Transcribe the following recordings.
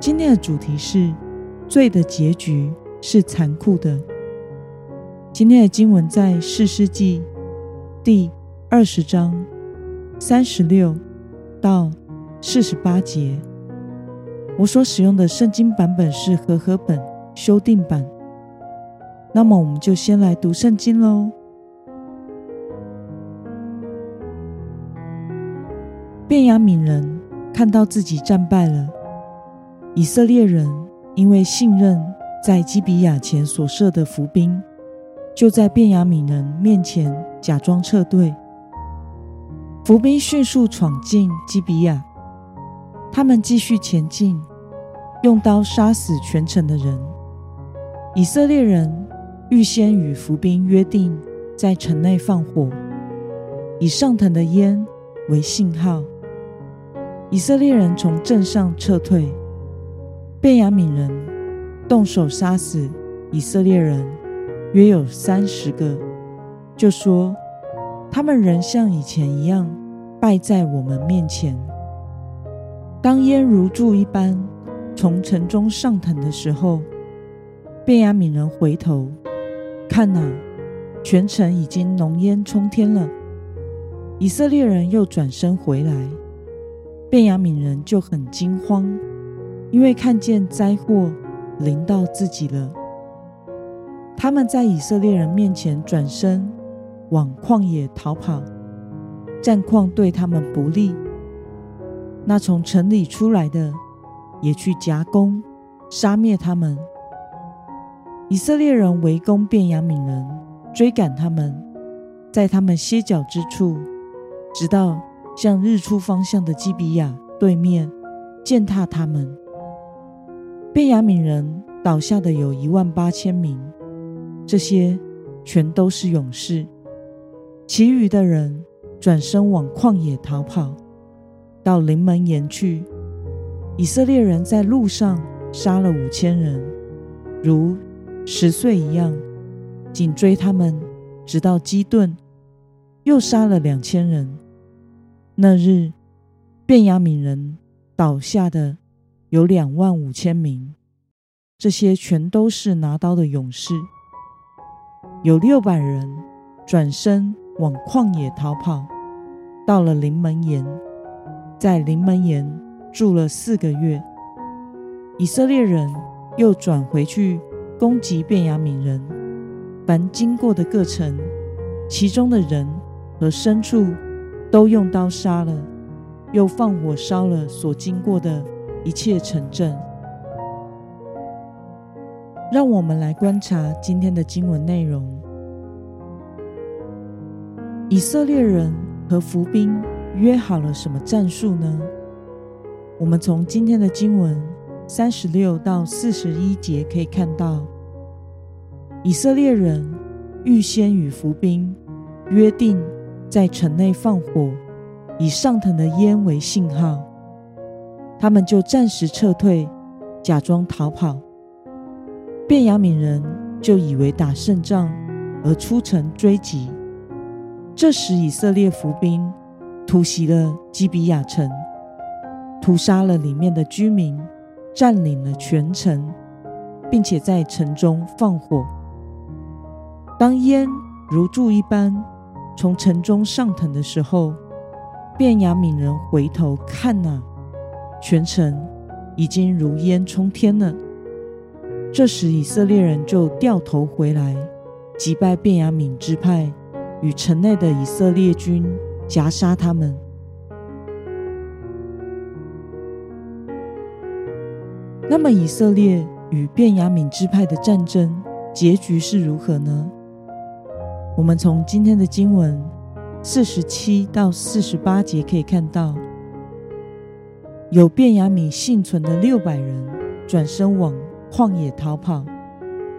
今天的主题是罪的结局是残酷的。今天的经文在四世纪第二十章三十六到四十八节。我所使用的圣经版本是和合本修订版。那么，我们就先来读圣经喽。便雅悯人看到自己战败了。以色列人因为信任在基比亚前所设的伏兵，就在便雅悯人面前假装撤退。伏兵迅速闯进基比亚，他们继续前进，用刀杀死全城的人。以色列人预先与伏兵约定，在城内放火，以上腾的烟为信号。以色列人从镇上撤退。便雅悯人动手杀死以色列人，约有三十个，就说他们仍像以前一样败在我们面前。当烟如柱一般从城中上腾的时候，便雅悯人回头看哪，全城已经浓烟冲天了。以色列人又转身回来，便雅悯人就很惊慌。因为看见灾祸临到自己了，他们在以色列人面前转身往旷野逃跑，战况对他们不利。那从城里出来的也去夹攻，杀灭他们。以色列人围攻便雅悯人，追赶他们，在他们歇脚之处，直到向日出方向的基比亚对面践踏他们。便雅悯人倒下的有一万八千名，这些全都是勇士。其余的人转身往旷野逃跑，到临门岩去。以色列人在路上杀了五千人，如十岁一样，紧追他们，直到基顿，又杀了两千人。那日，便雅悯人倒下的。有两万五千名，这些全都是拿刀的勇士。有六百人转身往旷野逃跑，到了临门岩，在临门岩住了四个月。以色列人又转回去攻击便雅悯人，凡经过的各城，其中的人和牲畜都用刀杀了，又放火烧了所经过的。一切城镇，让我们来观察今天的经文内容。以色列人和伏兵约好了什么战术呢？我们从今天的经文三十六到四十一节可以看到，以色列人预先与伏兵约定，在城内放火，以上腾的烟为信号。他们就暂时撤退，假装逃跑。便雅悯人就以为打胜仗，而出城追击。这时，以色列伏兵突袭了基比亚城，屠杀了里面的居民，占领了全城，并且在城中放火。当烟如柱一般从城中上腾的时候，便雅悯人回头看哪。全城已经如烟冲天了。这时，以色列人就掉头回来，击败便雅悯支派与城内的以色列军，夹杀他们。那么，以色列与便雅悯支派的战争结局是如何呢？我们从今天的经文四十七到四十八节可以看到。有便雅悯幸存的六百人转身往旷野逃跑，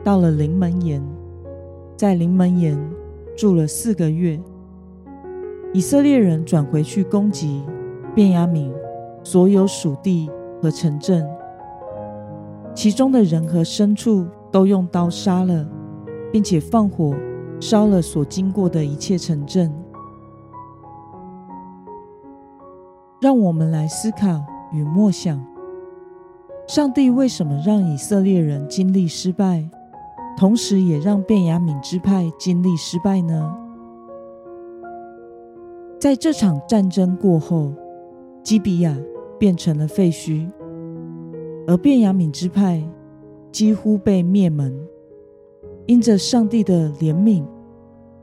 到了临门岩，在临门岩住了四个月。以色列人转回去攻击便雅悯所有属地和城镇，其中的人和牲畜都用刀杀了，并且放火烧了所经过的一切城镇。让我们来思考与默想：上帝为什么让以色列人经历失败，同时也让便雅悯支派经历失败呢？在这场战争过后，基比亚变成了废墟，而便雅悯支派几乎被灭门。因着上帝的怜悯，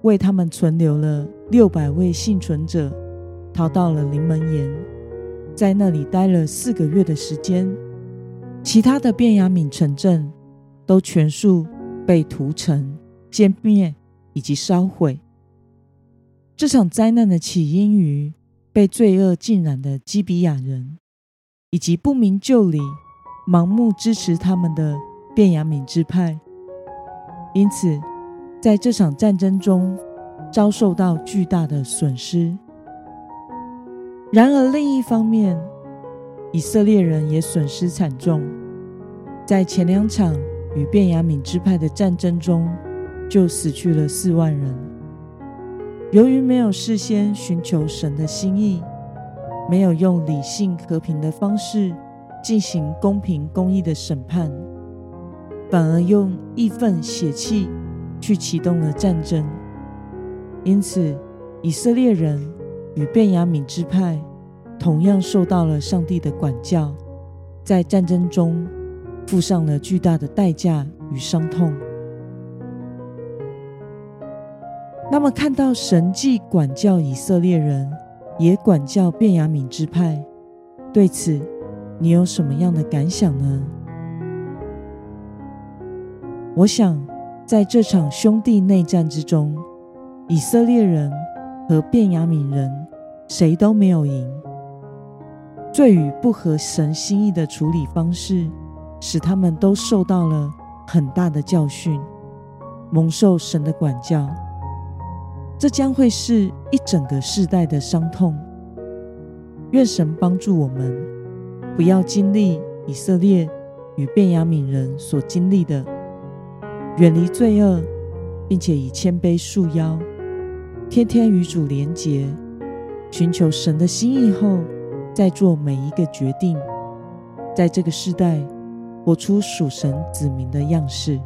为他们存留了六百位幸存者。逃到了临门岩，在那里待了四个月的时间。其他的便雅悯城镇都全数被屠城、歼灭以及烧毁。这场灾难的起因于被罪恶浸染的基比亚人，以及不明就里、盲目支持他们的便雅悯支派。因此，在这场战争中遭受到巨大的损失。然而，另一方面，以色列人也损失惨重。在前两场与便雅悯支派的战争中，就死去了四万人。由于没有事先寻求神的心意，没有用理性和平的方式进行公平公义的审判，反而用义愤血气去启动了战争，因此以色列人。与便雅悯支派同样受到了上帝的管教，在战争中付上了巨大的代价与伤痛。那么，看到神既管教以色列人，也管教便雅悯支派，对此你有什么样的感想呢？我想，在这场兄弟内战之中，以色列人和便雅悯人。谁都没有赢。罪与不合神心意的处理方式，使他们都受到了很大的教训，蒙受神的管教。这将会是一整个世代的伤痛。愿神帮助我们，不要经历以色列与便雅悯人所经历的，远离罪恶，并且以谦卑束腰，天天与主连结。寻求神的心意后，再做每一个决定，在这个时代活出属神子民的样式。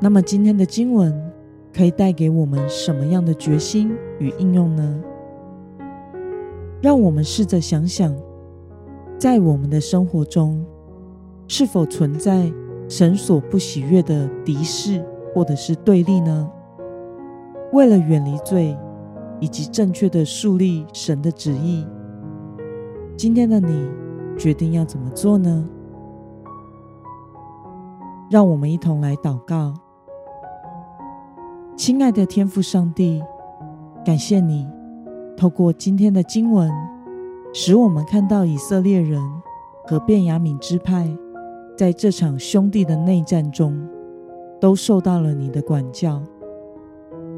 那么，今天的经文可以带给我们什么样的决心与应用呢？让我们试着想想，在我们的生活中，是否存在神所不喜悦的敌视或者是对立呢？为了远离罪，以及正确的树立神的旨意，今天的你决定要怎么做呢？让我们一同来祷告。亲爱的天父上帝，感谢你透过今天的经文，使我们看到以色列人和便雅悯支派在这场兄弟的内战中，都受到了你的管教。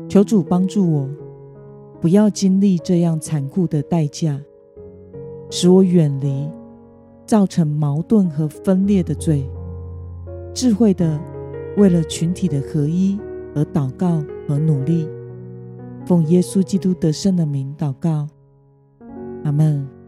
求主帮助我，不要经历这样残酷的代价，使我远离造成矛盾和分裂的罪。智慧的为了群体的合一而祷告和努力，奉耶稣基督得胜的名祷告，阿门。